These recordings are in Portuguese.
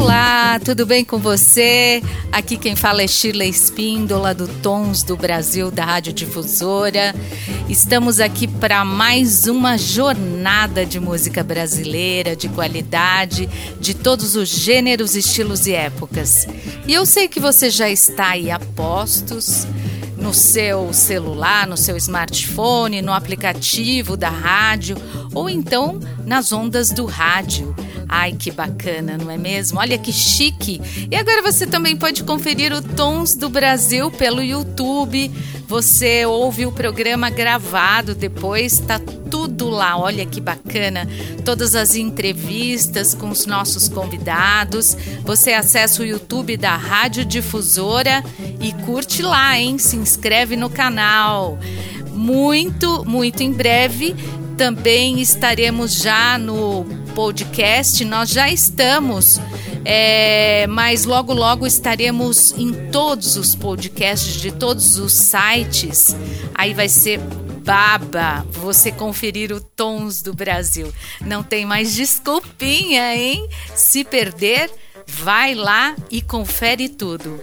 Olá, tudo bem com você? Aqui quem fala é Shirley Espíndola, do Tons do Brasil, da Rádio Difusora. Estamos aqui para mais uma jornada de música brasileira, de qualidade, de todos os gêneros, estilos e épocas. E eu sei que você já está aí a postos no seu celular, no seu smartphone, no aplicativo da rádio ou então nas ondas do rádio. Ai, que bacana, não é mesmo? Olha que chique! E agora você também pode conferir o Tons do Brasil pelo YouTube. Você ouve o programa gravado depois, tá tudo lá. Olha que bacana. Todas as entrevistas com os nossos convidados. Você acessa o YouTube da Rádio Difusora e curte lá, hein? Se inscreve no canal. Muito, muito em breve também estaremos já no podcast, nós já estamos, é, mas logo logo estaremos em todos os podcasts de todos os sites. Aí vai ser baba você conferir o Tons do Brasil. Não tem mais desculpinha, hein? Se perder, vai lá e confere tudo.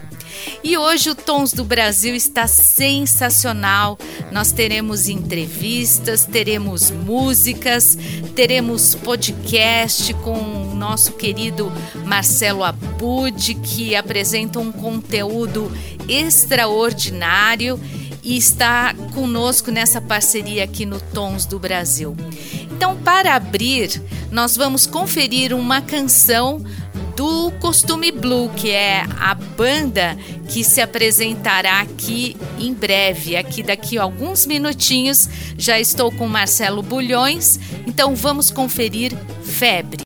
E hoje o Tons do Brasil está sensacional. Nós teremos entrevistas, teremos músicas, teremos podcast com o nosso querido Marcelo Abud, que apresenta um conteúdo extraordinário e está conosco nessa parceria aqui no Tons do Brasil. Então, para abrir, nós vamos conferir uma canção do Costume Blue, que é a banda que se apresentará aqui em breve. Aqui daqui a alguns minutinhos já estou com Marcelo Bulhões, então vamos conferir Febre.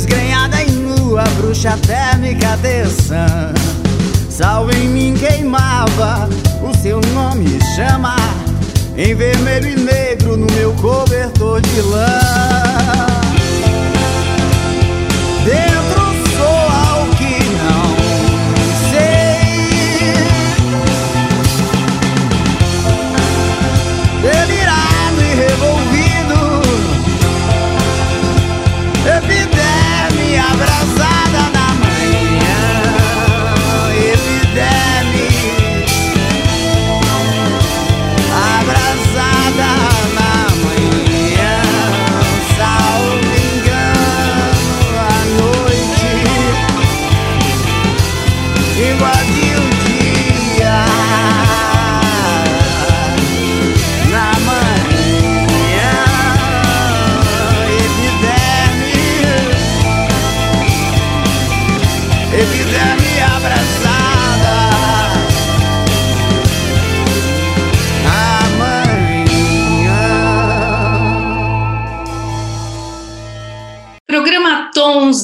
Desgrenhada em lua, bruxa térmica terçã Sal em mim queimava, o seu nome chama. Em vermelho e negro no meu cobertor de lã. Deus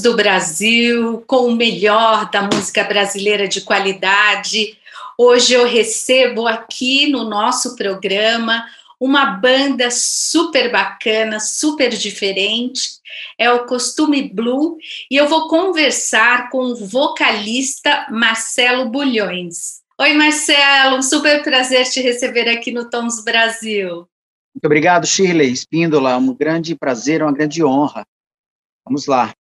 do Brasil, com o melhor da música brasileira de qualidade. Hoje eu recebo aqui no nosso programa uma banda super bacana, super diferente. É o Costume Blue e eu vou conversar com o vocalista Marcelo Bulhões. Oi, Marcelo, um super prazer te receber aqui no Tons Brasil. Muito obrigado, Shirley Espíndola. Um grande prazer, uma grande honra. Vamos lá.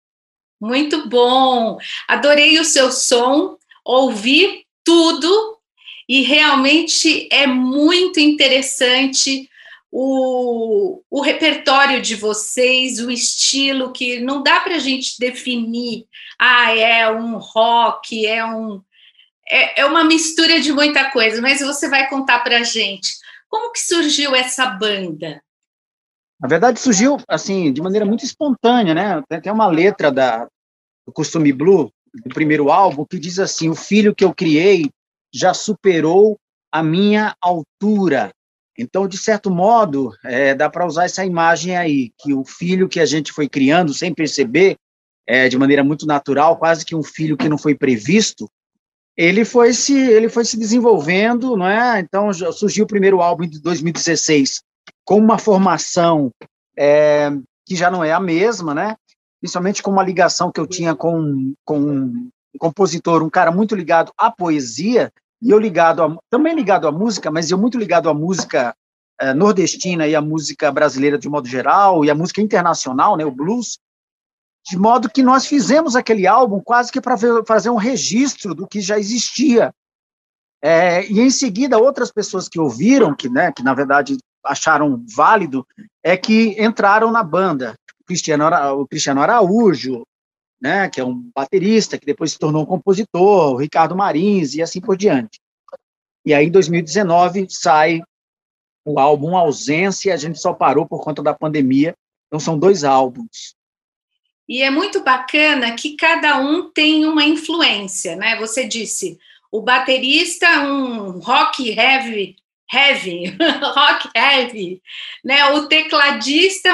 Muito bom. Adorei o seu som, ouvi tudo e realmente é muito interessante o, o repertório de vocês, o estilo que não dá para a gente definir. Ah, é um rock, é um é, é uma mistura de muita coisa, mas você vai contar para a gente como que surgiu essa banda? Na verdade, surgiu assim de maneira muito espontânea, né? Tem, uma letra da do Costume Blue, do primeiro álbum, que diz assim: O filho que eu criei já superou a minha altura. Então, de certo modo, é, dá para usar essa imagem aí, que o filho que a gente foi criando sem perceber, é, de maneira muito natural, quase que um filho que não foi previsto, ele foi se ele foi se desenvolvendo, não é? Então surgiu o primeiro álbum de 2016 com uma formação é, que já não é a mesma, né? principalmente com uma ligação que eu tinha com, com um compositor, um cara muito ligado à poesia, e eu ligado a, também ligado à música, mas eu muito ligado à música eh, nordestina e à música brasileira de modo geral, e à música internacional, né, o blues, de modo que nós fizemos aquele álbum quase que para fazer um registro do que já existia. É, e em seguida, outras pessoas que ouviram, que, né, que na verdade acharam válido, é que entraram na banda. Cristiano, o Cristiano Araújo, né, que é um baterista, que depois se tornou um compositor, o Ricardo Marins e assim por diante. E aí, em 2019, sai o álbum Ausência, a gente só parou por conta da pandemia, então são dois álbuns. E é muito bacana que cada um tem uma influência, né? Você disse, o baterista, um rock heavy, heavy, rock heavy, né? O tecladista,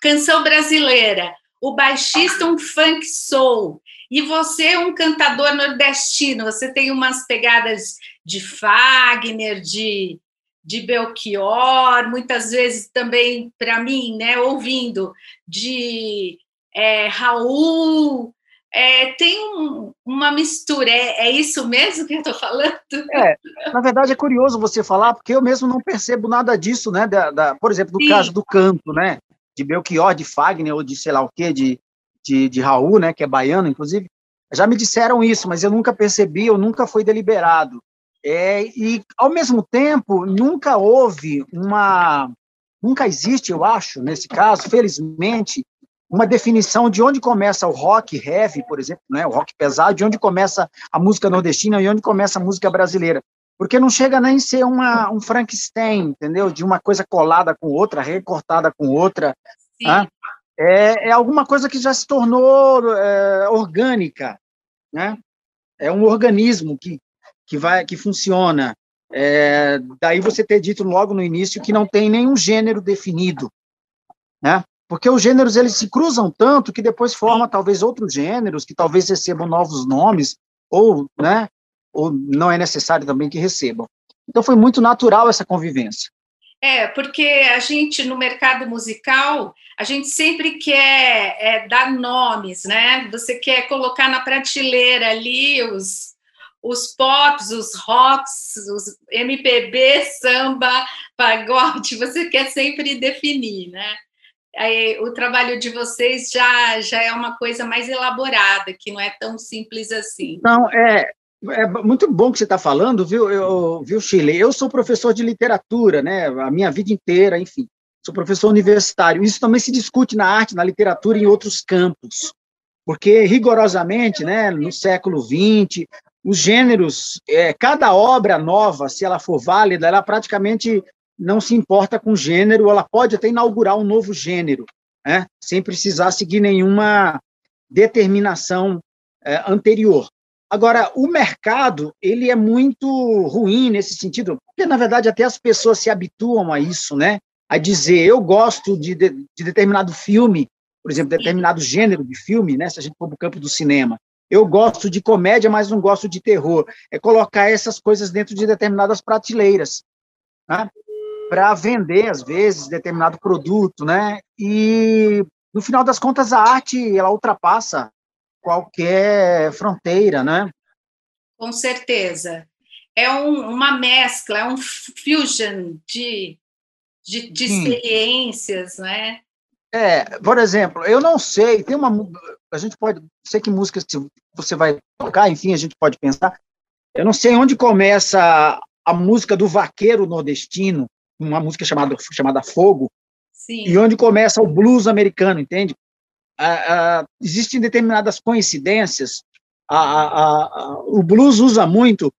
canção brasileira, o baixista, um funk soul, e você, um cantador nordestino, você tem umas pegadas de Fagner, de, de Belchior, muitas vezes também, para mim, né, ouvindo, de é, Raul, é, tem um, uma mistura, é, é, isso mesmo que eu estou falando? É, na verdade é curioso você falar, porque eu mesmo não percebo nada disso, né? Da, da por exemplo, do Sim. caso do canto, né? De Belchior, de Fagner, ou de sei lá o quê, de, de, de Raul, né? Que é baiano, inclusive. Já me disseram isso, mas eu nunca percebi, eu nunca foi deliberado. É, e, ao mesmo tempo, nunca houve uma. Nunca existe, eu acho, nesse caso, felizmente, uma definição de onde começa o rock heavy, por exemplo, né, o rock pesado, de onde começa a música nordestina e onde começa a música brasileira. Porque não chega nem a ser uma, um Frankenstein, entendeu? De uma coisa colada com outra, recortada com outra. Né? É, é alguma coisa que já se tornou é, orgânica, né? É um organismo que, que, vai, que funciona. É, daí você ter dito logo no início que não tem nenhum gênero definido, né? Porque os gêneros eles se cruzam tanto que depois forma talvez outros gêneros que talvez recebam novos nomes ou, né, ou não é necessário também que recebam. Então foi muito natural essa convivência. É, porque a gente no mercado musical, a gente sempre quer é, dar nomes, né? Você quer colocar na prateleira ali os, os pops, os rocks, os MPB, samba, pagode, você quer sempre definir, né? O trabalho de vocês já, já é uma coisa mais elaborada, que não é tão simples assim. Não, é, é muito bom que você está falando, viu, eu, viu, Chile? Eu sou professor de literatura, né, a minha vida inteira, enfim, sou professor universitário. Isso também se discute na arte, na literatura e em outros campos, porque rigorosamente, né, no século XX, os gêneros, é, cada obra nova, se ela for válida, ela praticamente não se importa com gênero, ela pode até inaugurar um novo gênero, né, sem precisar seguir nenhuma determinação é, anterior. Agora, o mercado, ele é muito ruim nesse sentido, porque, na verdade, até as pessoas se habituam a isso, né? A dizer, eu gosto de, de, de determinado filme, por exemplo, determinado gênero de filme, né? Se a gente for para o campo do cinema. Eu gosto de comédia, mas não gosto de terror. É colocar essas coisas dentro de determinadas prateleiras, né? Para vender, às vezes, determinado produto, né? E, no final das contas, a arte, ela ultrapassa qualquer fronteira, né? Com certeza. É um, uma mescla, é um fusion de, de, de experiências, né? É, por exemplo, eu não sei, tem uma. A gente pode. Sei que música você vai tocar, enfim, a gente pode pensar. Eu não sei onde começa a música do vaqueiro nordestino, uma música chamada, chamada Fogo, Sim. e onde começa o blues americano, entende? Ah, ah, existem determinadas coincidências. Ah, o blues usa muito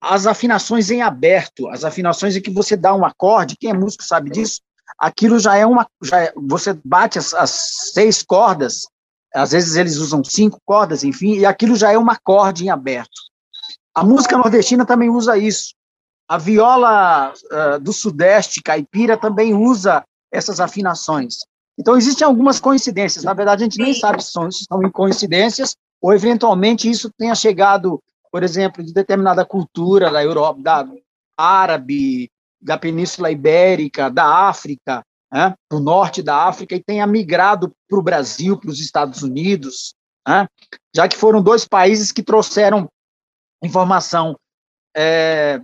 as afinações em aberto, as afinações em que você dá um acorde, quem é músico sabe disso, aquilo já é uma. Já é, você bate as, as, seis cordas, às vezes eles usam cinco cordas, enfim, e aquilo já é um acorde em aberto. A música nordestina também usa isso. A viola uh, do Sudeste, caipira, também usa essas afinações. Então, existem algumas coincidências. Na verdade, a gente nem sabe se são, se são coincidências ou, eventualmente, isso tenha chegado, por exemplo, de determinada cultura da Europa, da árabe, da Península Ibérica, da África, né, do norte da África, e tenha migrado para o Brasil, para os Estados Unidos, né, já que foram dois países que trouxeram informação é,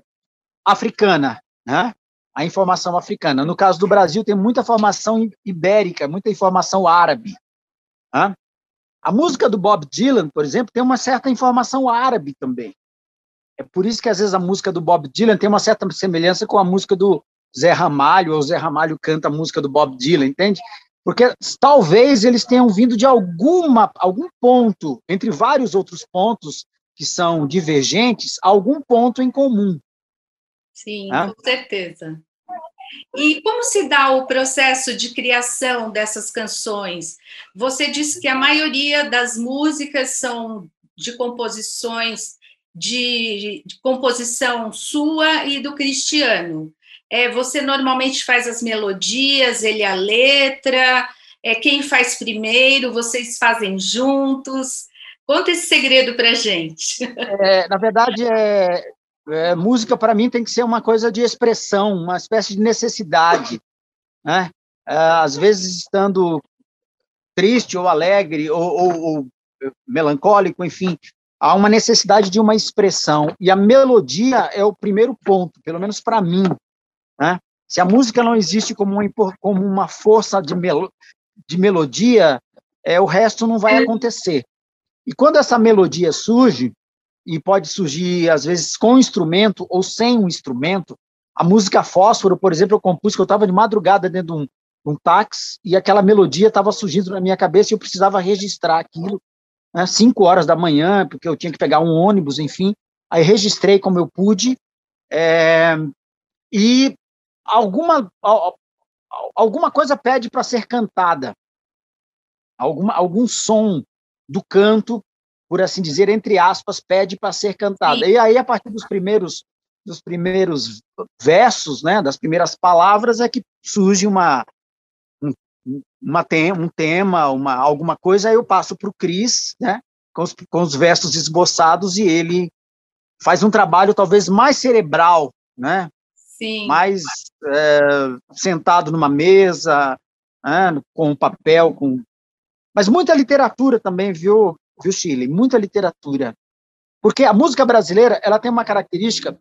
africana, né, a informação africana. No caso do Brasil, tem muita formação ibérica, muita informação árabe. Né? A música do Bob Dylan, por exemplo, tem uma certa informação árabe também. É por isso que, às vezes, a música do Bob Dylan tem uma certa semelhança com a música do Zé Ramalho, ou Zé Ramalho canta a música do Bob Dylan, entende? Porque talvez eles tenham vindo de alguma, algum ponto, entre vários outros pontos que são divergentes, algum ponto em comum. Sim, com certeza. E como se dá o processo de criação dessas canções? Você disse que a maioria das músicas são de composições de, de composição sua e do Cristiano. É, você normalmente faz as melodias, ele a letra. É quem faz primeiro? Vocês fazem juntos? Conta esse segredo para gente. É, na verdade, é, é, música para mim tem que ser uma coisa de expressão, uma espécie de necessidade, né? É, às vezes estando triste ou alegre ou, ou, ou, melancólico, enfim, há uma necessidade de uma expressão e a melodia é o primeiro ponto, pelo menos para mim, né? Se a música não existe como uma, como uma força de, melo, de melodia, é, o resto não vai acontecer. E quando essa melodia surge, e pode surgir, às vezes, com um instrumento ou sem um instrumento. A música Fósforo, por exemplo, eu compus que eu estava de madrugada dentro de um, um táxi e aquela melodia estava surgindo na minha cabeça e eu precisava registrar aquilo, né, cinco horas da manhã, porque eu tinha que pegar um ônibus, enfim. Aí registrei como eu pude é, e alguma, alguma coisa pede para ser cantada, alguma, algum som do canto por assim dizer, entre aspas, pede para ser cantada. Sim. E aí, a partir dos primeiros, dos primeiros versos, né, das primeiras palavras, é que surge uma, um, uma um tema, uma, alguma coisa, aí eu passo para o Cris, né, com os, com os versos esboçados, e ele faz um trabalho talvez mais cerebral, né, Sim. mais é, sentado numa mesa, né, com papel, com mas muita literatura também, viu, viu, Chile? Muita literatura. Porque a música brasileira, ela tem uma característica,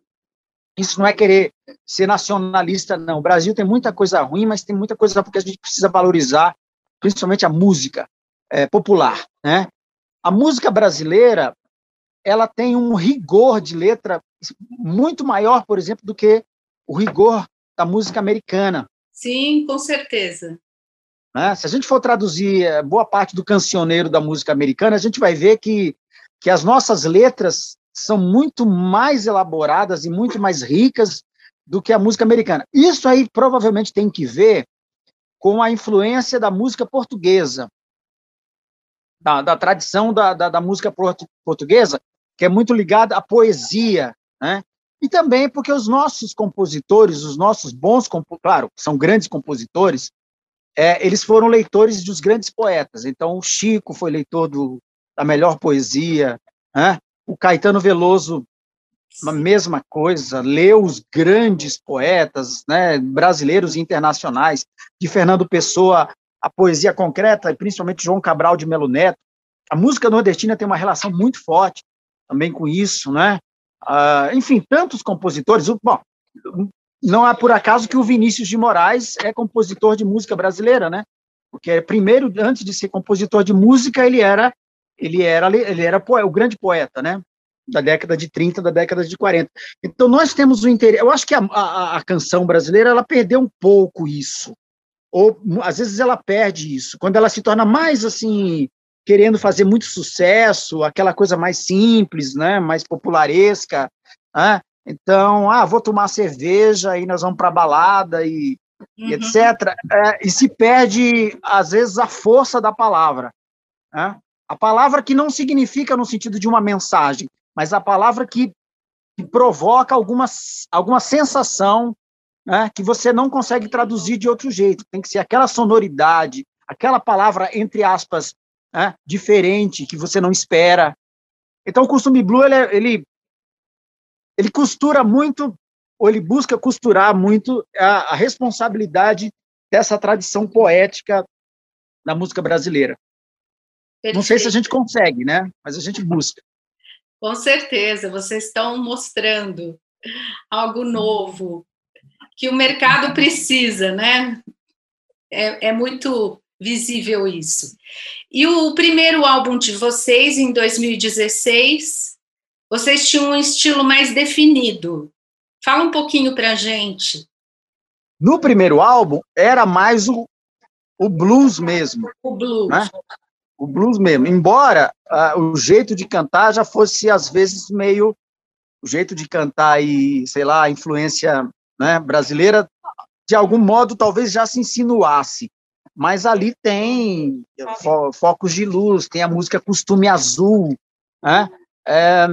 isso não é querer ser nacionalista, não. O Brasil tem muita coisa ruim, mas tem muita coisa porque a gente precisa valorizar, principalmente a música é, popular, né? A música brasileira, ela tem um rigor de letra muito maior, por exemplo, do que o rigor da música americana. Sim, com certeza. Né? Se a gente for traduzir eh, boa parte do cancioneiro da música americana, a gente vai ver que, que as nossas letras são muito mais elaboradas e muito mais ricas do que a música americana. Isso aí provavelmente tem que ver com a influência da música portuguesa, da, da tradição da, da, da, música portuguesa, que é muito ligada à poesia, né? E também porque os nossos compositores, os nossos bons, claro, são grandes compositores, é, eles foram leitores dos grandes poetas. Então, o Chico foi leitor do, da melhor poesia, né? o Caetano Veloso, a mesma coisa, leu os grandes poetas né, brasileiros e internacionais, de Fernando Pessoa, a poesia concreta, e principalmente João Cabral de Melo Neto. A música nordestina tem uma relação muito forte também com isso, né? Uh, enfim, tantos compositores. Bom, não é por acaso que o Vinícius de Moraes é compositor de música brasileira, né? Porque primeiro, antes de ser compositor de música, ele era ele era ele era o grande poeta, né? Da década de 30, da década de 40. Então nós temos o interesse. Eu acho que a, a, a canção brasileira ela perdeu um pouco isso, ou às vezes ela perde isso quando ela se torna mais assim querendo fazer muito sucesso, aquela coisa mais simples, né? Mais popularesca. Né? Então, ah, vou tomar cerveja e nós vamos para balada e, uhum. e etc. É, e se perde, às vezes, a força da palavra. Né? A palavra que não significa no sentido de uma mensagem, mas a palavra que, que provoca alguma, alguma sensação né, que você não consegue traduzir de outro jeito. Tem que ser aquela sonoridade, aquela palavra, entre aspas, né, diferente, que você não espera. Então, o costume blue, ele, é, ele ele costura muito, ou ele busca costurar muito a, a responsabilidade dessa tradição poética da música brasileira. Perfeito. Não sei se a gente consegue, né? Mas a gente busca. Com certeza, vocês estão mostrando algo novo que o mercado precisa, né? É, é, muito visível isso. E o primeiro álbum de vocês, em 2016, vocês tinham um estilo mais definido. Fala um pouquinho para a gente. No primeiro álbum, era mais o, o blues mesmo. O blues. Né? O blues mesmo. Embora uh, o jeito de cantar já fosse, às vezes, meio. O jeito de cantar e, sei lá, a influência né, brasileira, de algum modo, talvez já se insinuasse. Mas ali tem fo focos de luz, tem a música Costume Azul, né? É,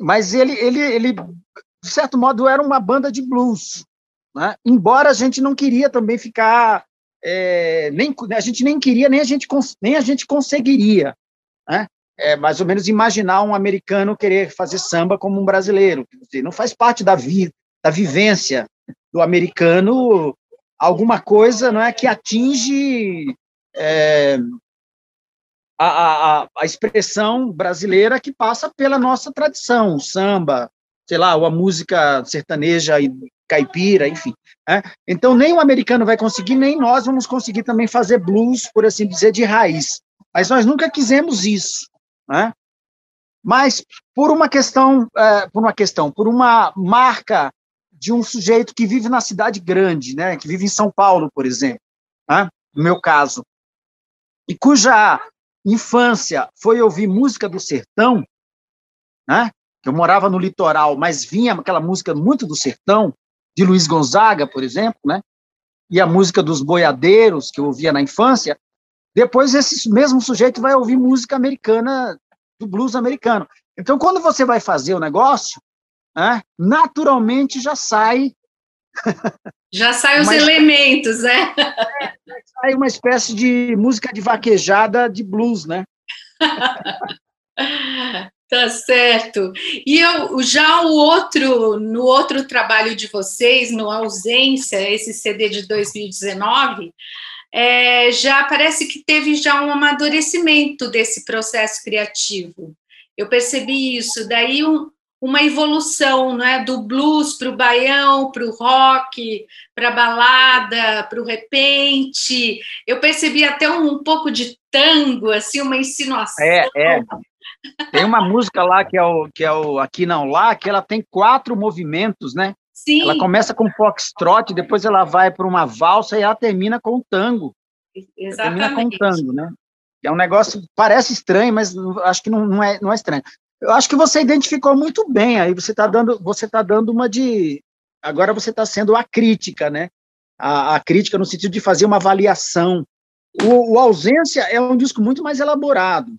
mas ele, ele, ele, de certo modo, era uma banda de blues. Né? Embora a gente não queria também ficar. É, nem, a gente nem queria, nem a gente, nem a gente conseguiria. Né? É, mais ou menos imaginar um americano querer fazer samba como um brasileiro. Não faz parte da, vi, da vivência do americano alguma coisa não é que atinge é, a, a, a expressão brasileira que passa pela nossa tradição, o samba, sei lá, ou a música sertaneja e caipira, enfim. Né? Então, nem o americano vai conseguir, nem nós vamos conseguir também fazer blues, por assim dizer, de raiz. Mas nós nunca quisemos isso. Né? Mas por uma questão, é, por uma questão, por uma marca de um sujeito que vive na cidade grande, né, que vive em São Paulo, por exemplo, né, no meu caso, e cuja infância foi ouvir música do sertão, né? Eu morava no litoral, mas vinha aquela música muito do sertão, de Luiz Gonzaga, por exemplo, né? E a música dos boiadeiros, que eu ouvia na infância. Depois, esse mesmo sujeito vai ouvir música americana, do blues americano. Então, quando você vai fazer o negócio, né, naturalmente já sai já saem os Mas, elementos, né? É, sai uma espécie de música de vaquejada de blues, né? tá certo. E eu, já o outro, no outro trabalho de vocês, no Ausência, esse CD de 2019, é, já parece que teve já um amadurecimento desse processo criativo. Eu percebi isso. Daí um, uma evolução não é? do blues para o baião, para o rock, para a balada, para o repente. Eu percebi até um, um, pouco de tango, assim, uma insinuação. É, é. Tem uma música lá que é o que é o aqui não lá, que ela tem quatro movimentos, né? Sim. Ela começa com foxtrot, depois ela vai para uma valsa e ela termina com o tango. Exatamente. Termina com o tango, né? É um negócio parece estranho, mas acho que não, não é não é estranho. Eu acho que você identificou muito bem. Aí você está dando, você tá dando uma de. Agora você está sendo a crítica, né? A, a, crítica no sentido de fazer uma avaliação. O, o, ausência é um disco muito mais elaborado,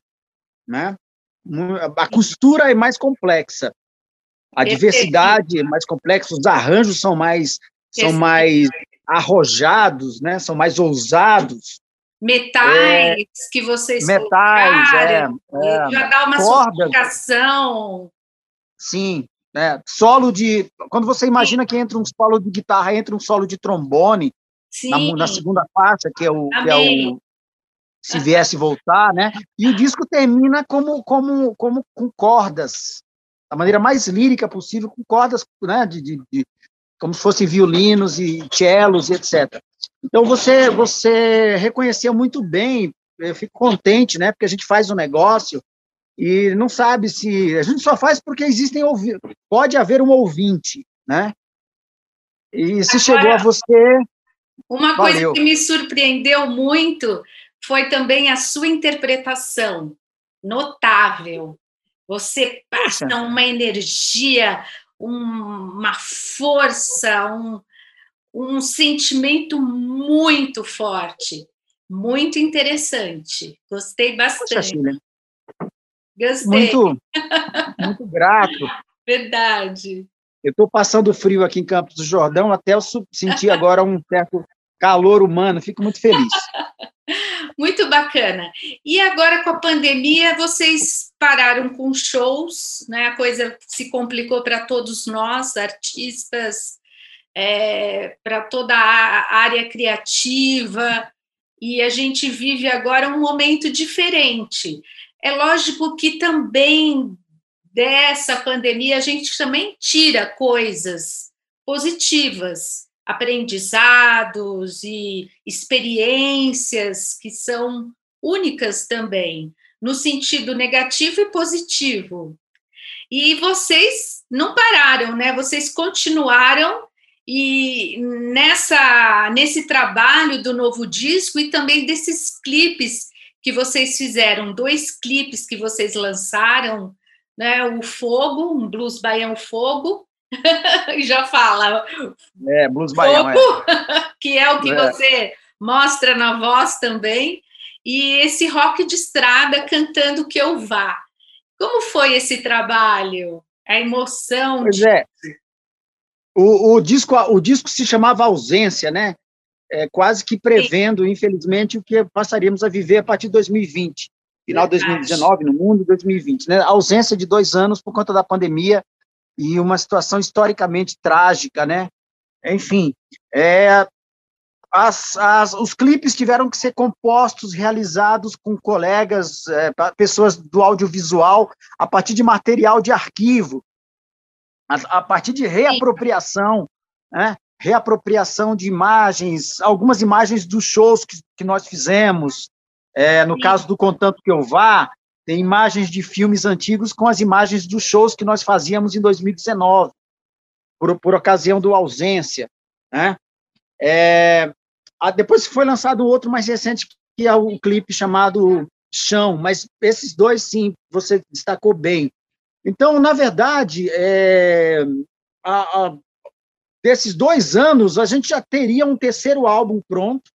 né? A costura é mais complexa, a diversidade é mais complexa, os arranjos são mais são mais arrojados, né? São mais ousados metais é, que vocês metais, é, é, já dá uma sofisticação. Sim, é, solo de quando você imagina que entra um solo de guitarra, entra um solo de trombone na, na, segunda faixa que é o, que é o se viesse voltar, né? E o disco termina como como como com cordas, da maneira mais lírica possível, com cordas, né? De, de, de como se fossem violinos e cellos e etc. Então você você reconheceu muito bem, eu fico contente, né? Porque a gente faz um negócio e não sabe se a gente só faz porque existem ouvintes, pode haver um ouvinte, né? E se Agora, chegou a você, uma valeu. coisa que me surpreendeu muito foi também a sua interpretação notável. Você passa uma energia, uma força, um, um sentimento muito forte, muito interessante. Gostei bastante. Poxa, Gostei. Muito, muito grato. Verdade. Eu estou passando frio aqui em Campos do Jordão, até eu sentir agora um certo calor humano, fico muito feliz. muito bacana. E agora com a pandemia, vocês pararam com shows, né? A coisa se complicou para todos nós, artistas, é, para toda a área criativa, e a gente vive agora um momento diferente. É lógico que também dessa pandemia a gente também tira coisas positivas, aprendizados e experiências que são únicas também, no sentido negativo e positivo. E vocês não pararam, né? Vocês continuaram e nessa nesse trabalho do novo disco e também desses clipes que vocês fizeram, dois clipes que vocês lançaram, né? O Fogo, um blues baião Fogo, já fala. É, blues baião, é. que é o que é. você mostra na voz também, e esse rock de estrada cantando que eu vá. Como foi esse trabalho? A emoção. Pois de... é. O, o, disco, o disco se chamava Ausência, né? É, quase que prevendo, Sim. infelizmente, o que passaríamos a viver a partir de 2020, final de 2019 no mundo, 2020, né? A ausência de dois anos por conta da pandemia e uma situação historicamente trágica, né? Enfim, é, as, as, os clipes tiveram que ser compostos, realizados com colegas, é, pessoas do audiovisual, a partir de material de arquivo, a, a partir de reapropriação, né? reapropriação de imagens, algumas imagens dos shows que, que nós fizemos. É, no Sim. caso do Contanto Que Eu Vá, tem imagens de filmes antigos com as imagens dos shows que nós fazíamos em 2019, por, por ocasião do ausência. Né? É, depois foi lançado outro mais recente, que é um clipe chamado Chão, mas esses dois, sim, você destacou bem. Então, na verdade, é, a, a, desses dois anos, a gente já teria um terceiro álbum pronto.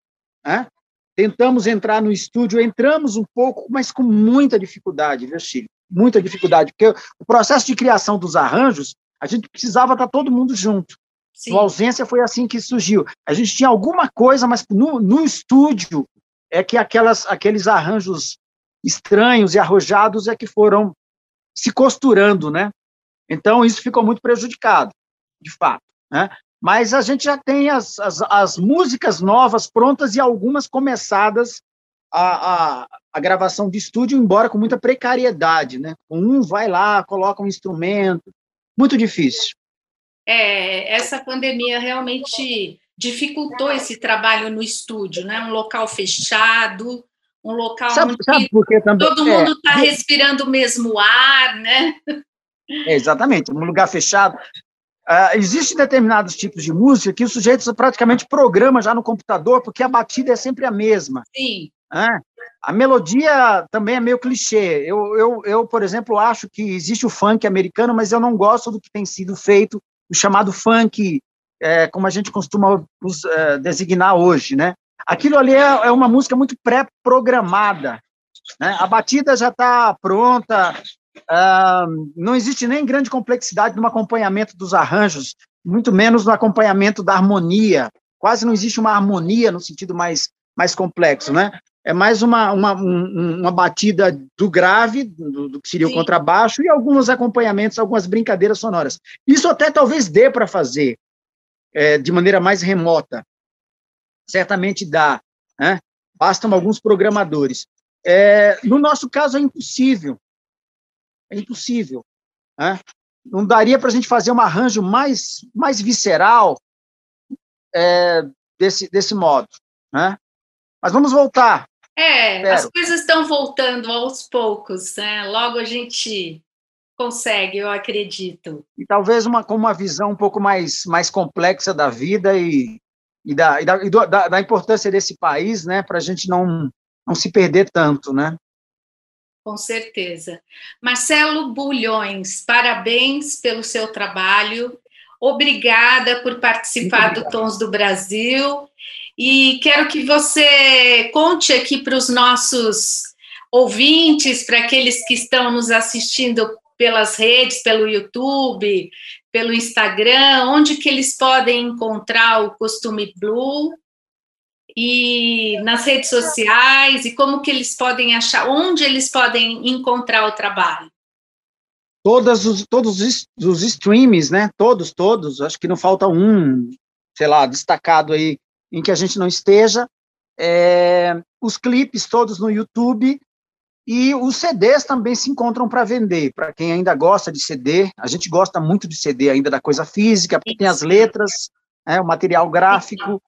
Né? Tentamos entrar no estúdio, entramos um pouco, mas com muita dificuldade, viu, Chile? Muita dificuldade, porque o processo de criação dos arranjos, a gente precisava estar todo mundo junto. Sim. A ausência foi assim que surgiu. A gente tinha alguma coisa, mas no, no estúdio é que aquelas, aqueles arranjos estranhos e arrojados é que foram se costurando, né? Então, isso ficou muito prejudicado, de fato. Né? Mas a gente já tem as, as, as músicas novas prontas e algumas começadas a, a, a, gravação de estúdio, embora com muita precariedade, né? Um vai lá, coloca um instrumento, muito difícil. É, essa pandemia realmente dificultou esse trabalho no estúdio, né? Um local fechado, um local sabe, onde sabe também, todo mundo está é, respirando o mesmo ar, né? É, exatamente, um lugar fechado. Uh, Existem determinados tipos de música que o sujeito praticamente programa já no computador, porque a batida é sempre a mesma. Sim. Né? A melodia também é meio clichê. Eu, eu, eu, por exemplo, acho que existe o funk americano, mas eu não gosto do que tem sido feito, o chamado funk, é, como a gente costuma os, é, designar hoje, né? Aquilo ali é, é uma música muito pré-programada. Né? A batida já está pronta, uh, não existe nem grande complexidade no acompanhamento dos arranjos, muito menos no acompanhamento da harmonia. Quase não existe uma harmonia no sentido mais, mais complexo, né? É mais uma, uma, uma batida do grave, do, do que seria Sim. o contrabaixo, e alguns acompanhamentos, algumas brincadeiras sonoras. Isso até talvez dê para fazer é, de maneira mais remota, certamente dá, né? bastam alguns programadores. É, no nosso caso, é impossível. É impossível. Né? Não daria para a gente fazer um arranjo mais, mais visceral é, desse, desse modo. Né? Mas vamos voltar. É, Espero. as coisas estão voltando aos poucos. Né? Logo a gente consegue, eu acredito. E talvez uma, com uma visão um pouco mais, mais complexa da vida e, e, da, e, da, e da, da, importância desse país, né, para a gente não, não se perder tanto, né? Com certeza. Marcelo Bulhões, parabéns pelo seu trabalho. Obrigada por participar do Tons do Brasil. E quero que você conte aqui para os nossos ouvintes, para aqueles que estão nos assistindo pelas redes, pelo YouTube, pelo Instagram, onde que eles podem encontrar o Costume Blue e nas redes sociais e como que eles podem achar, onde eles podem encontrar o trabalho? Todos os, todos os, streams, né? Todos, todos. Acho que não falta um, sei lá, destacado aí em que a gente não esteja. É, os clipes todos no YouTube e os CDs também se encontram para vender, para quem ainda gosta de CD. A gente gosta muito de CD ainda da coisa física, porque tem as letras, né, o material gráfico.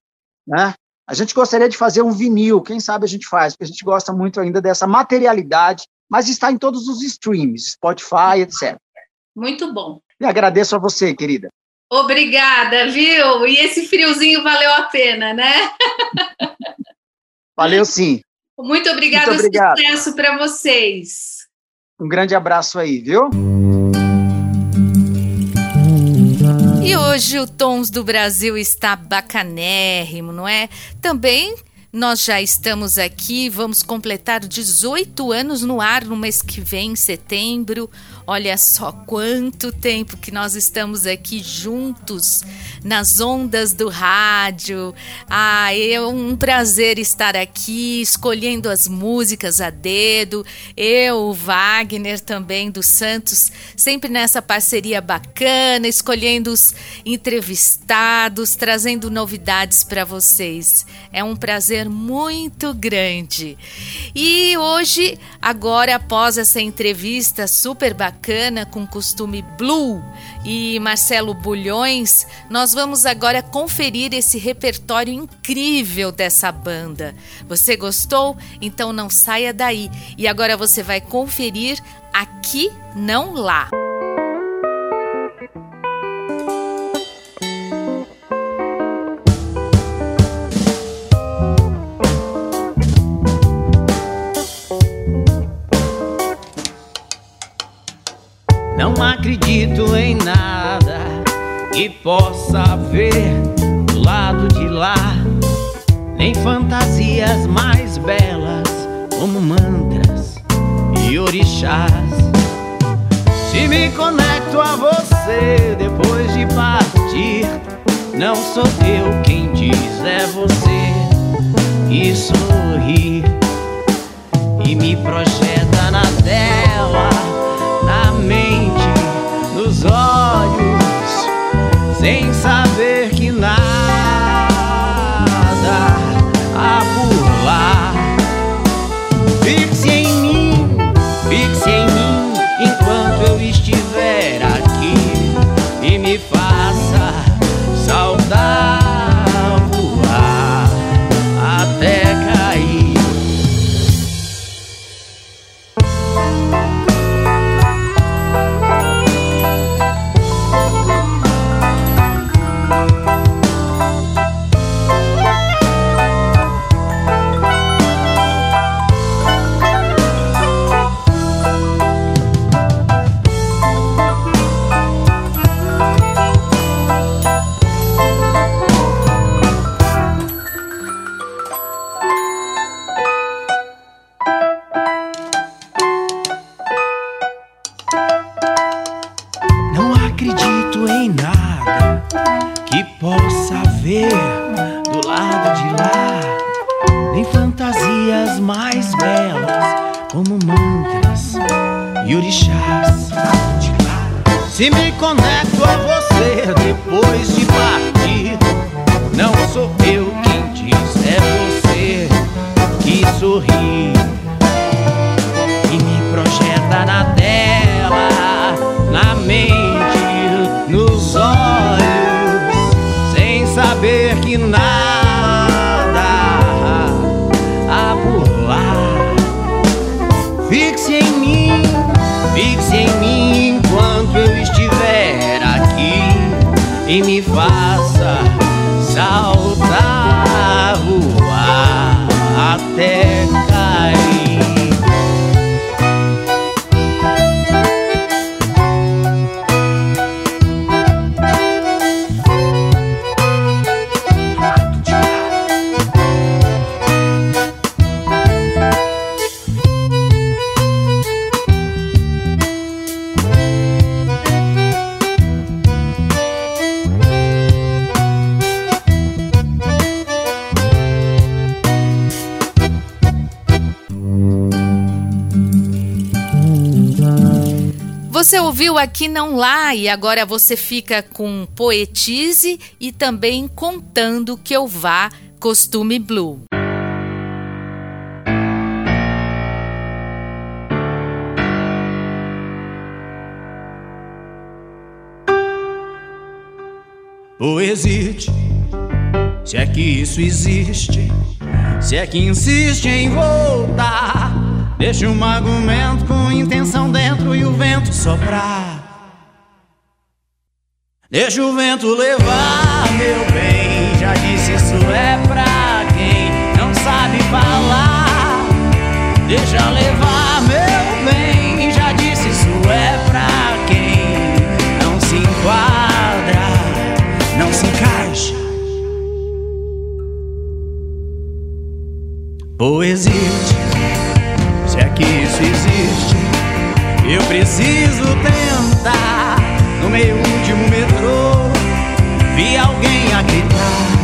Né? A gente gostaria de fazer um vinil, quem sabe a gente faz, porque a gente gosta muito ainda dessa materialidade, mas está em todos os streams, Spotify, etc. Muito bom. E agradeço a você, querida. Obrigada, viu? E esse friozinho valeu a pena, né? Valeu sim. Muito obrigada, Muito obrigado. sucesso para vocês. Um grande abraço aí, viu? E hoje o Tons do Brasil está bacanérrimo, não é? Também nós já estamos aqui, vamos completar 18 anos no ar no mês que vem, em setembro. Olha só quanto tempo que nós estamos aqui juntos nas ondas do rádio. Ah, é um prazer estar aqui escolhendo as músicas a dedo. Eu, o Wagner também do Santos, sempre nessa parceria bacana, escolhendo os entrevistados, trazendo novidades para vocês. É um prazer muito grande. E hoje, agora após essa entrevista super bacana, com costume blue e Marcelo Bulhões, nós vamos agora conferir esse repertório incrível dessa banda. Você gostou? Então não saia daí. E agora você vai conferir aqui, não lá. Acredito em nada que possa ver do lado de lá, nem fantasias mais belas como mantras e orixás. Se me conecto a você depois de partir, não sou eu quem diz, é você que sorri e me projeta na tela, ouviu aqui não lá e agora você fica com Poetize e também contando que eu vá Costume Blue. Poesite, se é que isso existe, se é que insiste em voltar Deixa um argumento com intenção dentro e o vento soprar. Deixa o vento levar, meu bem. Já disse isso é pra quem não sabe falar. Deixa levar, meu bem. Já disse isso é pra quem não se enquadra, não se encaixa. Poesia que isso existe. Eu preciso tentar. No meio último metrô, vi alguém a gritar.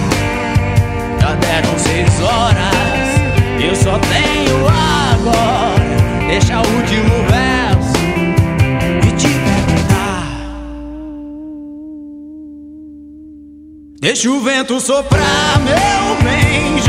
Já deram seis horas, eu só tenho agora. Deixa o último verso e te perguntar. Deixa o vento soprar, meu bem.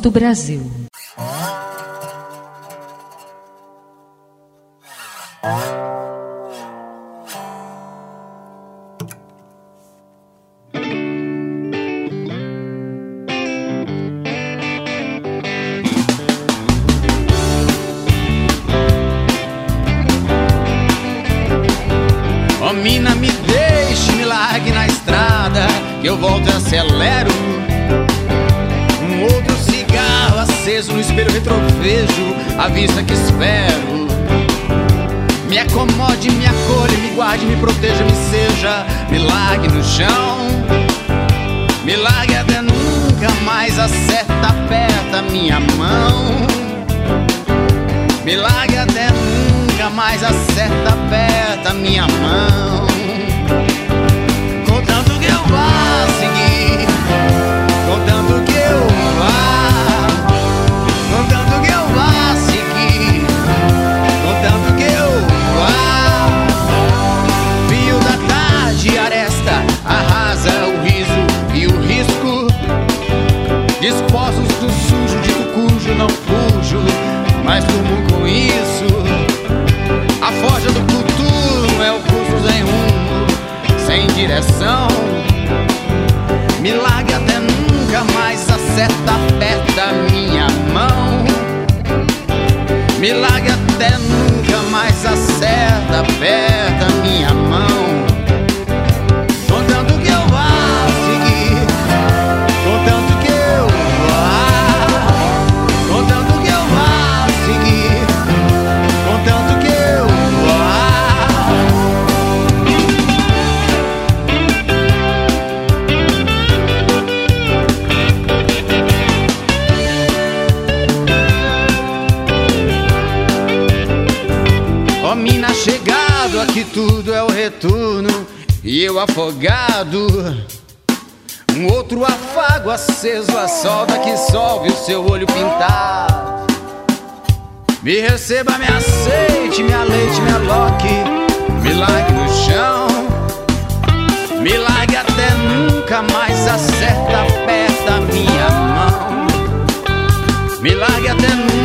Do Brasil. afogado. Um outro afago aceso, a solda que solve o seu olho pintado. Me receba, me aceite, me aleite, me aloque, milagre no chão. Milagre até nunca mais, acerta, aperta minha mão. Milagre até nunca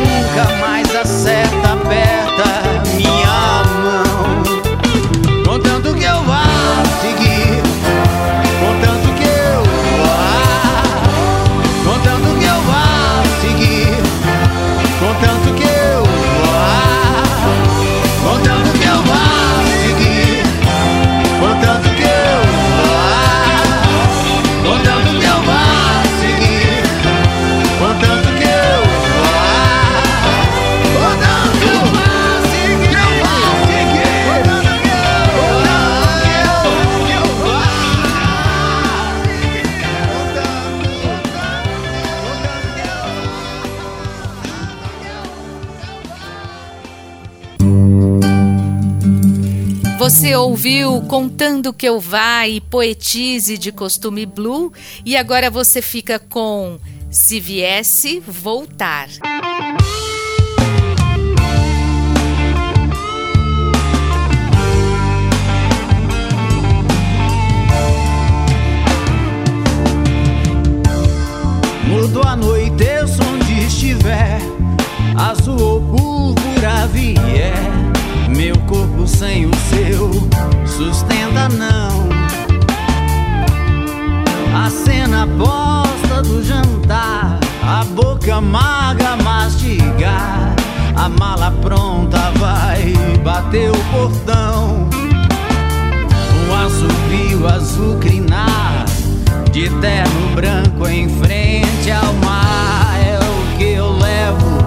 ouviu uhum. Contando Que Eu Vá e Poetize de Costume Blue. E agora você fica com Se Viesse Voltar. Mudo a noite, eu onde estiver, azul ou púrpura vier. pronta vai bater o portão. Um assobio azul crinar, de terno branco em frente ao mar. É o que eu levo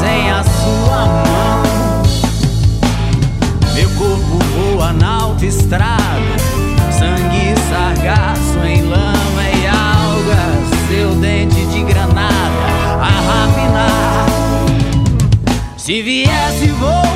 sem a sua mão. Meu corpo voa na autoestrada Se viesse voo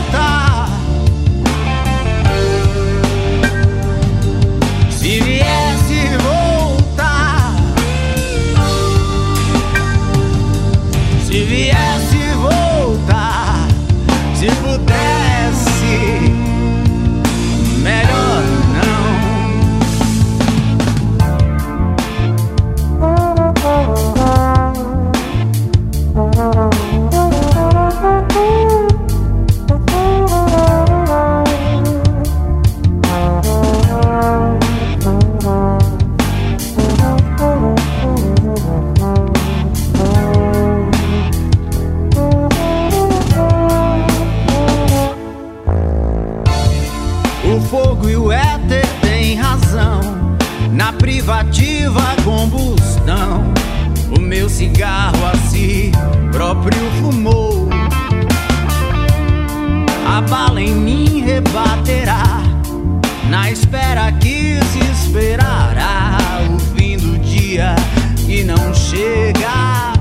na espera que se esperará o fim do dia que não chega.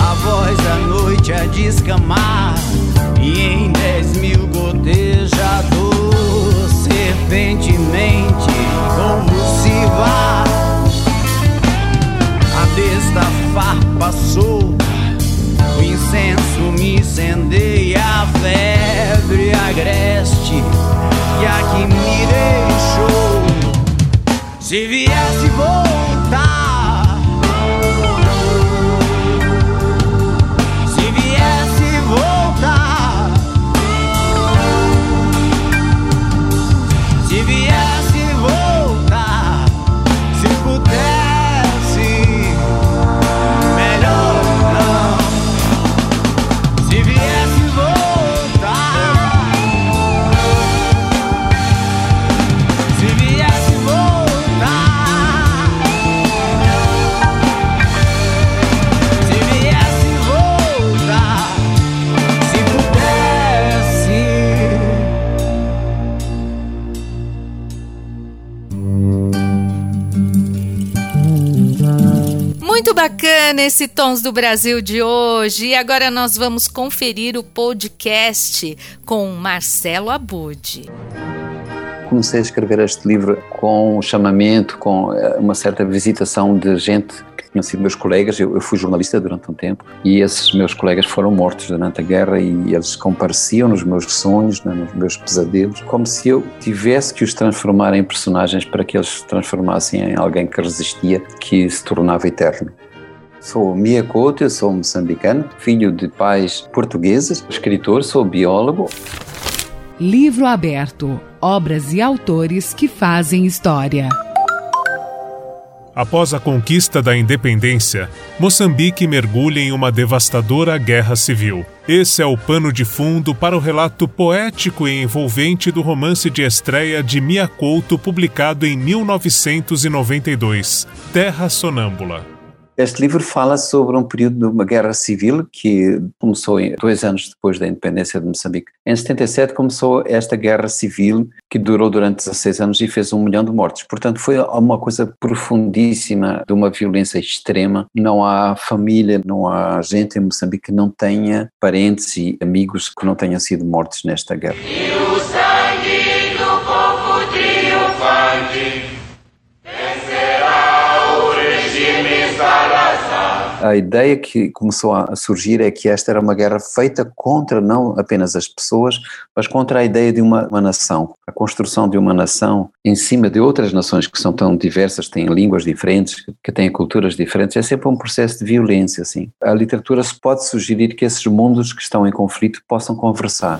A voz da noite a descamar e em Se viesse bacana esse Tons do Brasil de hoje. E agora nós vamos conferir o podcast com Marcelo Abud. Comecei a escrever este livro com chamamento, com eh, uma certa visitação de gente que tinham sido meus colegas. Eu, eu, fui jornalista durante um tempo e esses meus colegas foram mortos durante a guerra e eles compareciam nos meus sonhos, né, nos meus pesadelos, como se eu tivesse que os transformar em personagens para que eles se transformassem em alguém que resistia, que se tornava eterno. Sou Mia Couto, sou moçambicano, filho de pais portugueses, escritor, sou biólogo. Livro aberto: obras e autores que fazem história. Após a conquista da independência, Moçambique mergulha em uma devastadora guerra civil. Esse é o pano de fundo para o relato poético e envolvente do romance de estreia de Mia Couto, publicado em 1992, Terra Sonâmbula. Este livro fala sobre um período de uma guerra civil que começou dois anos depois da independência de Moçambique. Em 77 começou esta guerra civil que durou durante 16 anos e fez um milhão de mortes. Portanto, foi uma coisa profundíssima, de uma violência extrema. Não há família, não há gente em Moçambique que não tenha parentes e amigos que não tenham sido mortos nesta guerra. A ideia que começou a surgir é que esta era uma guerra feita contra não apenas as pessoas, mas contra a ideia de uma, uma nação. A construção de uma nação em cima de outras nações que são tão diversas, têm línguas diferentes, que têm culturas diferentes, é sempre um processo de violência. Assim. A literatura se pode sugerir que esses mundos que estão em conflito possam conversar.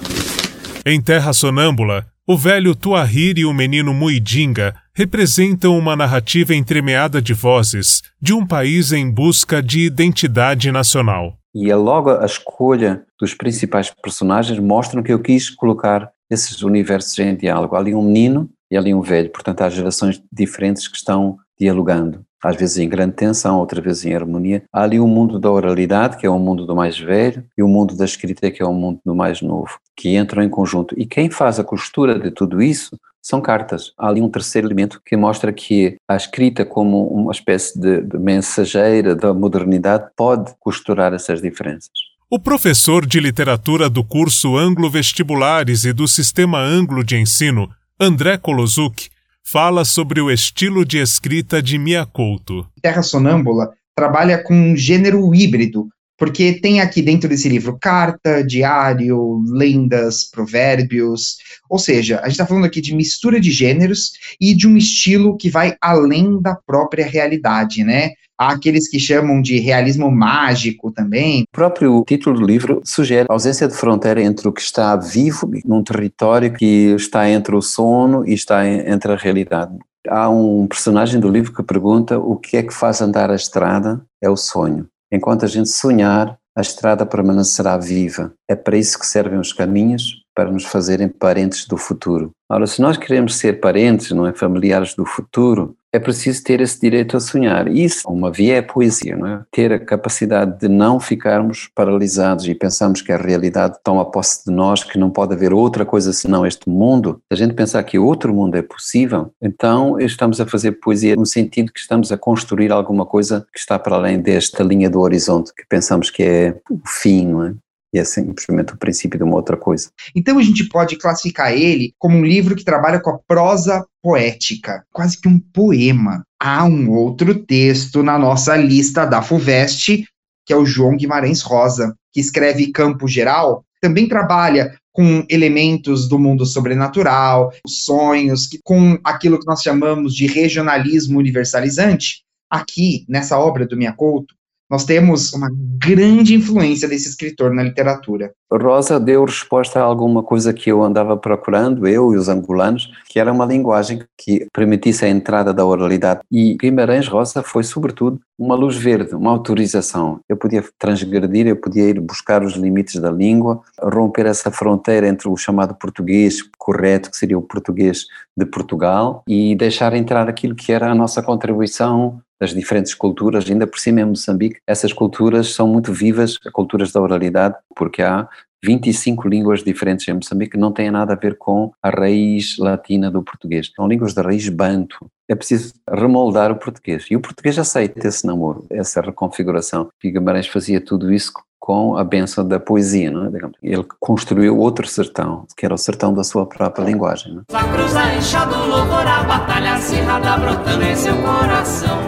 Em Terra Sonâmbula, o velho Tuahir e o menino Muidinga representam uma narrativa entremeada de vozes de um país em busca de identidade nacional. E é logo a escolha dos principais personagens mostram que eu quis colocar esses universos em diálogo. Ali um menino e ali um velho, portanto há gerações diferentes que estão dialogando às vezes em grande tensão, outras vezes em harmonia. Há ali o um mundo da oralidade, que é o mundo do mais velho, e o mundo da escrita, que é o mundo do mais novo, que entram em conjunto. E quem faz a costura de tudo isso são cartas. Há ali um terceiro elemento que mostra que a escrita, como uma espécie de, de mensageira da modernidade, pode costurar essas diferenças. O professor de literatura do curso Anglo Vestibulares e do Sistema Anglo de Ensino, André Kolozuki, fala sobre o estilo de escrita de Mia Couto. Terra Sonâmbula trabalha com um gênero híbrido, porque tem aqui dentro desse livro carta, diário, lendas, provérbios, ou seja, a gente está falando aqui de mistura de gêneros e de um estilo que vai além da própria realidade, né? Há aqueles que chamam de realismo mágico também. O próprio título do livro sugere a ausência de fronteira entre o que está vivo num território que está entre o sono e está entre a realidade. Há um personagem do livro que pergunta o que é que faz andar a estrada? É o sonho. Enquanto a gente sonhar, a estrada permanecerá viva. É para isso que servem os caminhos, para nos fazerem parentes do futuro. Ora, se nós queremos ser parentes, não é, familiares do futuro, é preciso ter esse direito a sonhar. Isso, uma via é a poesia, não é? Ter a capacidade de não ficarmos paralisados e pensarmos que a realidade toma posse de nós, que não pode haver outra coisa senão este mundo. A gente pensar que outro mundo é possível, então estamos a fazer poesia no sentido que estamos a construir alguma coisa que está para além desta linha do horizonte que pensamos que é o fim, não é? E é simplesmente o princípio de uma outra coisa. Então a gente pode classificar ele como um livro que trabalha com a prosa poética, quase que um poema. Há um outro texto na nossa lista da FUVEST, que é o João Guimarães Rosa, que escreve Campo Geral, também trabalha com elementos do mundo sobrenatural, sonhos, com aquilo que nós chamamos de regionalismo universalizante. Aqui, nessa obra do Minha Couto, nós temos uma grande influência desse escritor na literatura. Rosa deu resposta a alguma coisa que eu andava procurando, eu e os angolanos, que era uma linguagem que permitisse a entrada da oralidade. E Guimarães Rosa foi, sobretudo, uma luz verde, uma autorização. Eu podia transgredir, eu podia ir buscar os limites da língua, romper essa fronteira entre o chamado português correto, que seria o português de Portugal, e deixar entrar aquilo que era a nossa contribuição das diferentes culturas, ainda por cima em Moçambique, essas culturas são muito vivas, culturas da oralidade, porque há 25 línguas diferentes em Moçambique que não têm nada a ver com a raiz latina do português. São línguas da raiz banto. É preciso remoldar o português. E o português aceita esse namoro, essa reconfiguração. E Guimarães fazia tudo isso com a benção da poesia, não é? Ele construiu outro sertão, que era o sertão da sua própria linguagem. Não é? cruzar enxado, louvor, a batalha acirrada brotando em seu coração.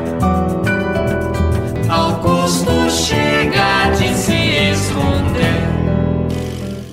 Chega de se esconder.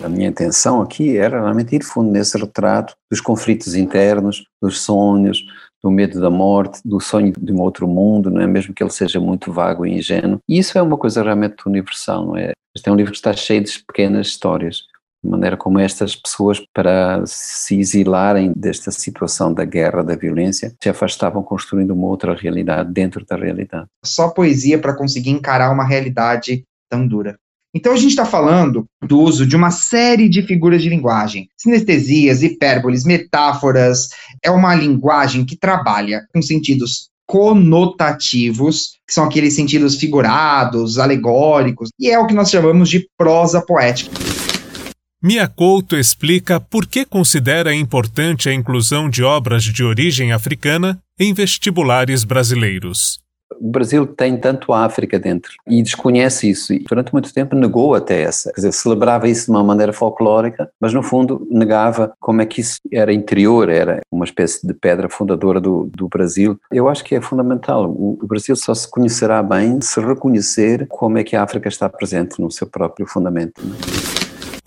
A minha intenção aqui era realmente ir fundo nesse retrato dos conflitos internos, dos sonhos, do medo da morte, do sonho de um outro mundo, não é? Mesmo que ele seja muito vago e ingênuo. E isso é uma coisa realmente universal, não é? Este é um livro que está cheio de pequenas histórias, de maneira como estas pessoas, para se exilarem desta situação da guerra, da violência, se afastavam construindo uma outra realidade dentro da realidade. Só poesia para conseguir encarar uma realidade tão dura. Então a gente está falando do uso de uma série de figuras de linguagem, sinestesias, hipérboles, metáforas. É uma linguagem que trabalha com sentidos conotativos, que são aqueles sentidos figurados, alegóricos, e é o que nós chamamos de prosa poética. Mia Couto explica por que considera importante a inclusão de obras de origem africana em vestibulares brasileiros. O Brasil tem tanto a África dentro e desconhece isso e durante muito tempo negou até essa, quer dizer, celebrava isso de uma maneira folclórica, mas no fundo negava como é que isso era interior, era uma espécie de pedra fundadora do, do Brasil. Eu acho que é fundamental, o, o Brasil só se conhecerá bem se reconhecer como é que a África está presente no seu próprio fundamento. Né?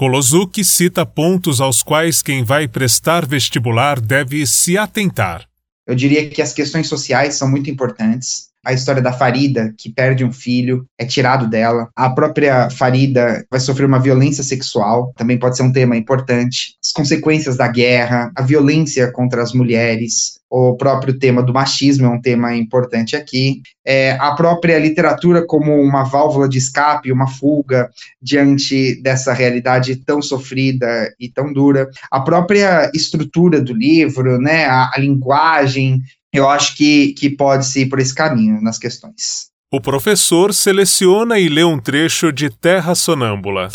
Kolozuki cita pontos aos quais quem vai prestar vestibular deve se atentar. Eu diria que as questões sociais são muito importantes a história da Farida, que perde um filho, é tirado dela. A própria Farida vai sofrer uma violência sexual, também pode ser um tema importante. As consequências da guerra, a violência contra as mulheres, o próprio tema do machismo é um tema importante aqui. É, a própria literatura como uma válvula de escape, uma fuga diante dessa realidade tão sofrida e tão dura. A própria estrutura do livro, né, a, a linguagem eu acho que, que pode-se ir por esse caminho nas questões. O professor seleciona e lê um trecho de Terra Sonâmbula.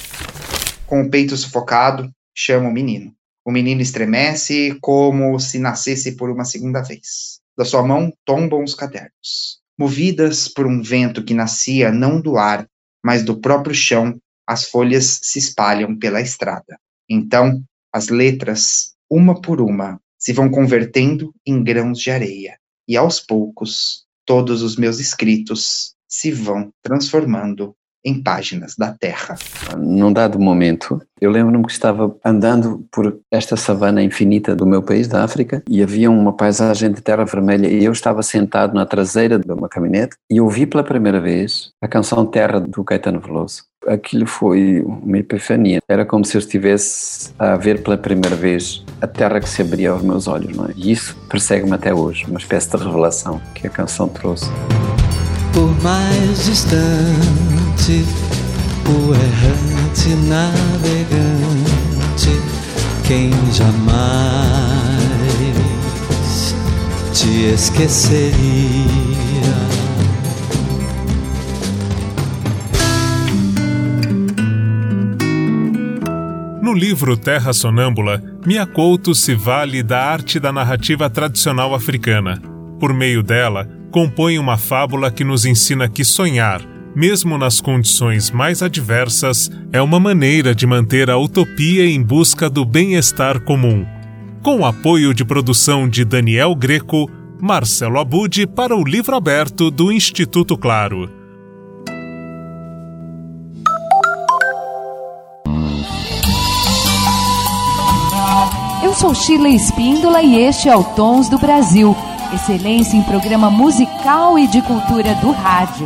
Com o peito sufocado, chama o menino. O menino estremece como se nascesse por uma segunda vez. Da sua mão tombam os cadernos. Movidas por um vento que nascia não do ar, mas do próprio chão, as folhas se espalham pela estrada. Então, as letras, uma por uma, se vão convertendo em grãos de areia, e aos poucos todos os meus escritos se vão transformando em páginas da terra. Num dado momento, eu lembro-me que estava andando por esta savana infinita do meu país, da África, e havia uma paisagem de terra vermelha, e eu estava sentado na traseira de uma caminhonete e ouvi pela primeira vez a canção Terra do Caetano Veloso. Aquilo foi uma epifania. Era como se eu estivesse a ver pela primeira vez a terra que se abria aos meus olhos, não é? E isso persegue-me até hoje, uma espécie de revelação que a canção trouxe. Por mais distante, o errante navegante quem jamais te esqueceria. No livro Terra Sonâmbula, Mia Couto se vale da arte da narrativa tradicional africana. Por meio dela, compõe uma fábula que nos ensina que sonhar, mesmo nas condições mais adversas, é uma maneira de manter a utopia em busca do bem-estar comum. Com o apoio de produção de Daniel Greco, Marcelo Abude para o livro aberto do Instituto Claro. Sou Sheila Espíndola e este é o Tons do Brasil. Excelência em programa musical e de cultura do rádio.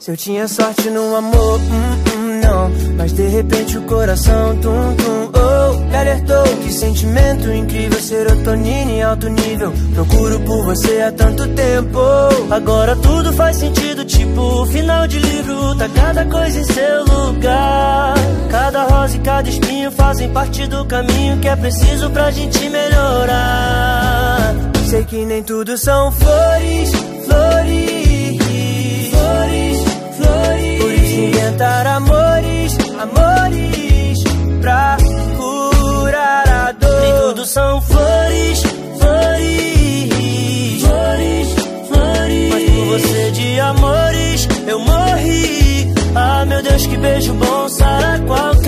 Se eu tinha sorte no amor, hum, hum, não. Mas de repente o coração, tum, tum, oh. Me alertou que sentimento incrível, serotonina em alto nível. Procuro por você há tanto tempo. Agora tudo faz sentido, tipo final de livro. Tá cada coisa em seu lugar. Cada rosa e cada espinho fazem parte do caminho que é preciso pra gente melhorar. Sei que nem tudo são flores, flores inventar amores, amores pra curar a dor. Nem tudo são flores, flores, flores, flores. Mas por você de amores eu morri. Ah, meu Deus, que beijo bom sara qualquer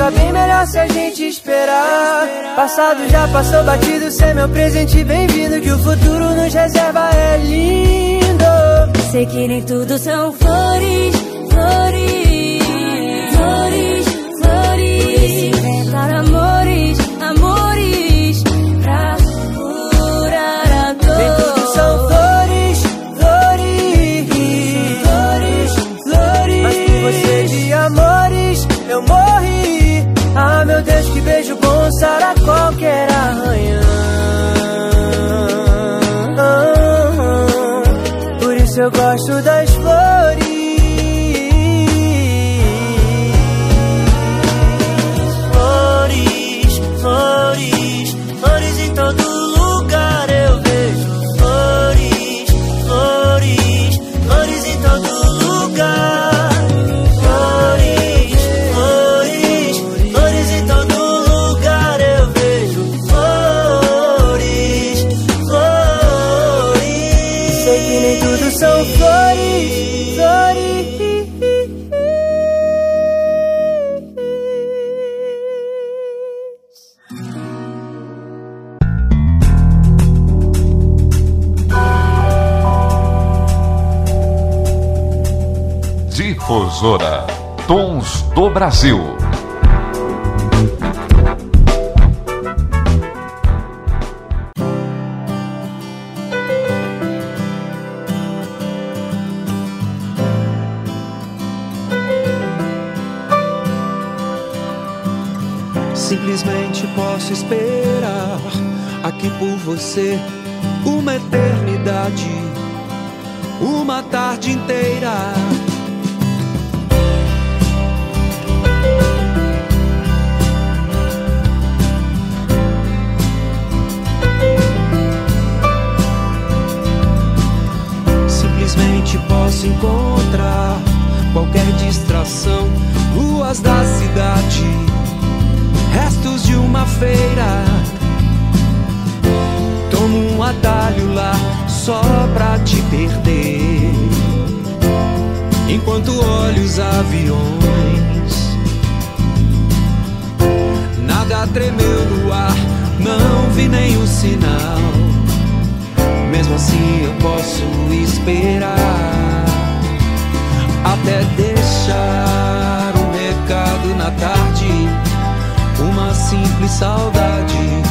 fica bem melhor se a gente esperar. Passado já passou batido, cê é meu presente bem-vindo, que o futuro nos reserva é lindo. Sei que nem tudo são flores, flores, flores, flores. Isso inventar amores, amores pra curar a dor. Nem tudo são flores, flores, flores, flores. Mas por você de amores eu morri. Ah, meu Deus, que beijo bom sara qualquer arranhão. Por isso eu gosto Difusora Tons do Brasil. Simplesmente posso esperar aqui por você uma eternidade, uma tarde inteira. Posso encontrar qualquer distração, ruas da cidade restos de uma feira. Tomo um atalho lá só pra te perder. Enquanto olho os aviões, nada tremeu no ar, não vi nenhum sinal Mesmo assim eu posso esperar até deixar um recado na tarde, uma simples saudade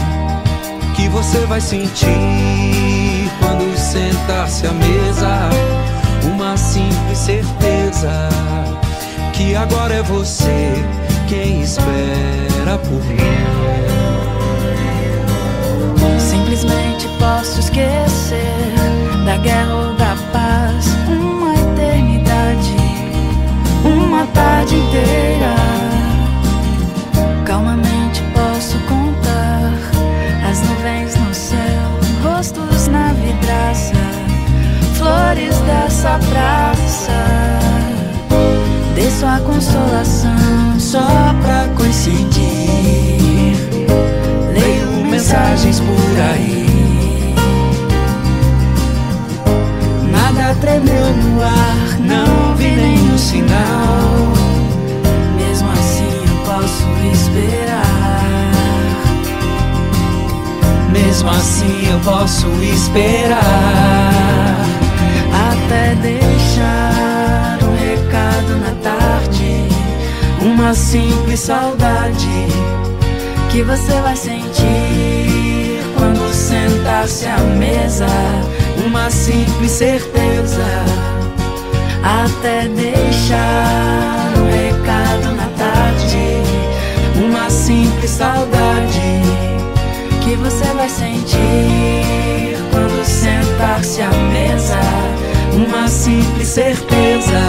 que você vai sentir quando sentar-se à mesa, uma simples certeza que agora é você quem espera por mim. Simplesmente posso esquecer da guerra uma tarde inteira. Calmamente posso contar as nuvens no céu, rostos na vidraça, flores dessa praça. Desço a consolação só pra coincidir. Leio mensagens por aí. Mesmo assim eu posso esperar. Até deixar um recado na tarde, uma simples saudade que você vai sentir quando sentar-se à mesa, uma simples certeza. Até deixar um recado na tarde, uma simples saudade você vai sentir quando sentar-se à mesa, uma simples certeza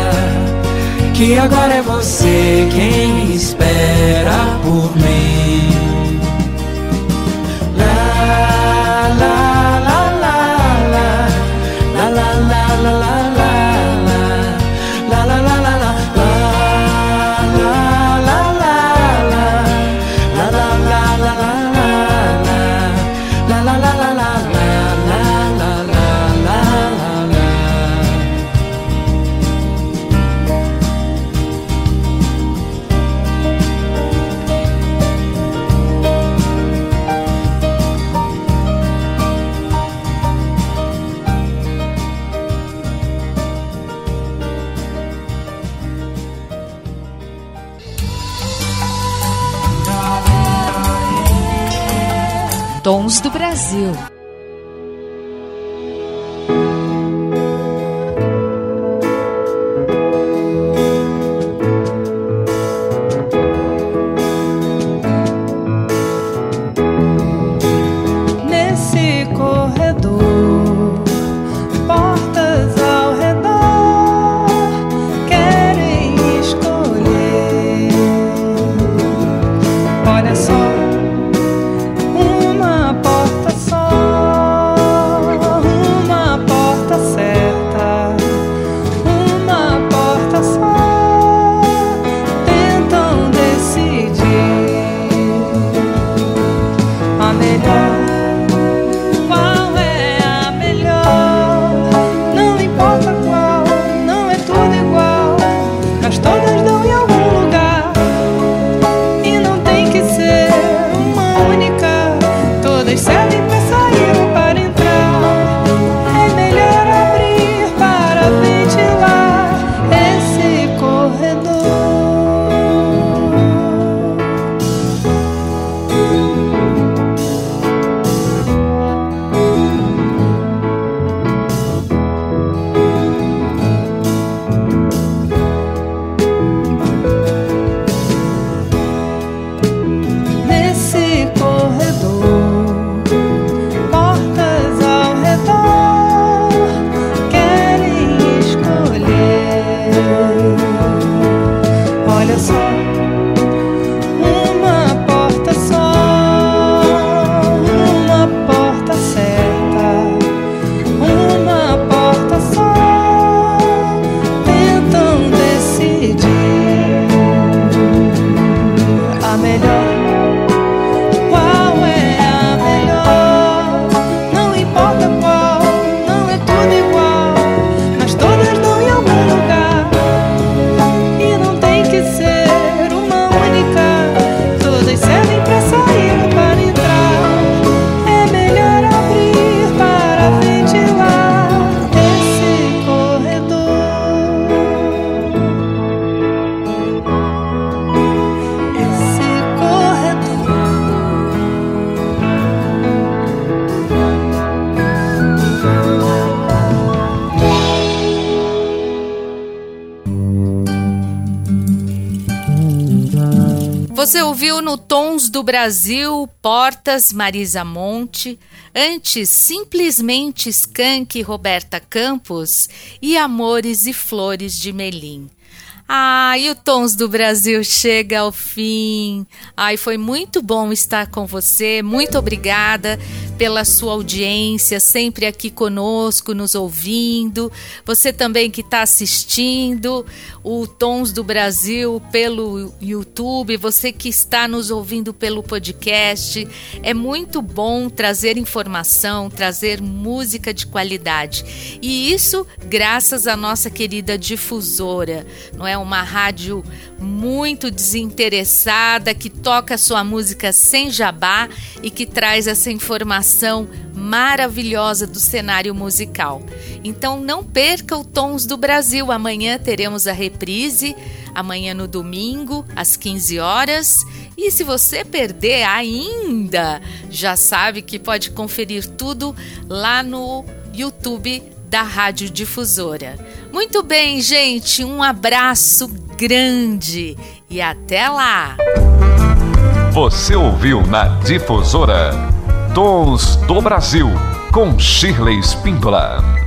que agora é você quem espera por mim. Do Brasil. Do Brasil, Portas, Marisa Monte, antes simplesmente Skank Roberta Campos e Amores e Flores de Melim. E o Tons do Brasil chega ao fim. Ai, foi muito bom estar com você. Muito obrigada pela sua audiência, sempre aqui conosco, nos ouvindo. Você também que está assistindo o Tons do Brasil pelo YouTube, você que está nos ouvindo pelo podcast. É muito bom trazer informação, trazer música de qualidade. E isso graças à nossa querida difusora, não é? Uma rádio muito desinteressada que toca sua música sem jabá e que traz essa informação maravilhosa do cenário musical. Então não perca o Tons do Brasil. Amanhã teremos a reprise, amanhã no domingo, às 15 horas. E se você perder ainda, já sabe que pode conferir tudo lá no YouTube da Rádio Difusora. Muito bem, gente, um abraço grande e até lá! Você ouviu na Difusora Tons do Brasil com Shirley Spindola.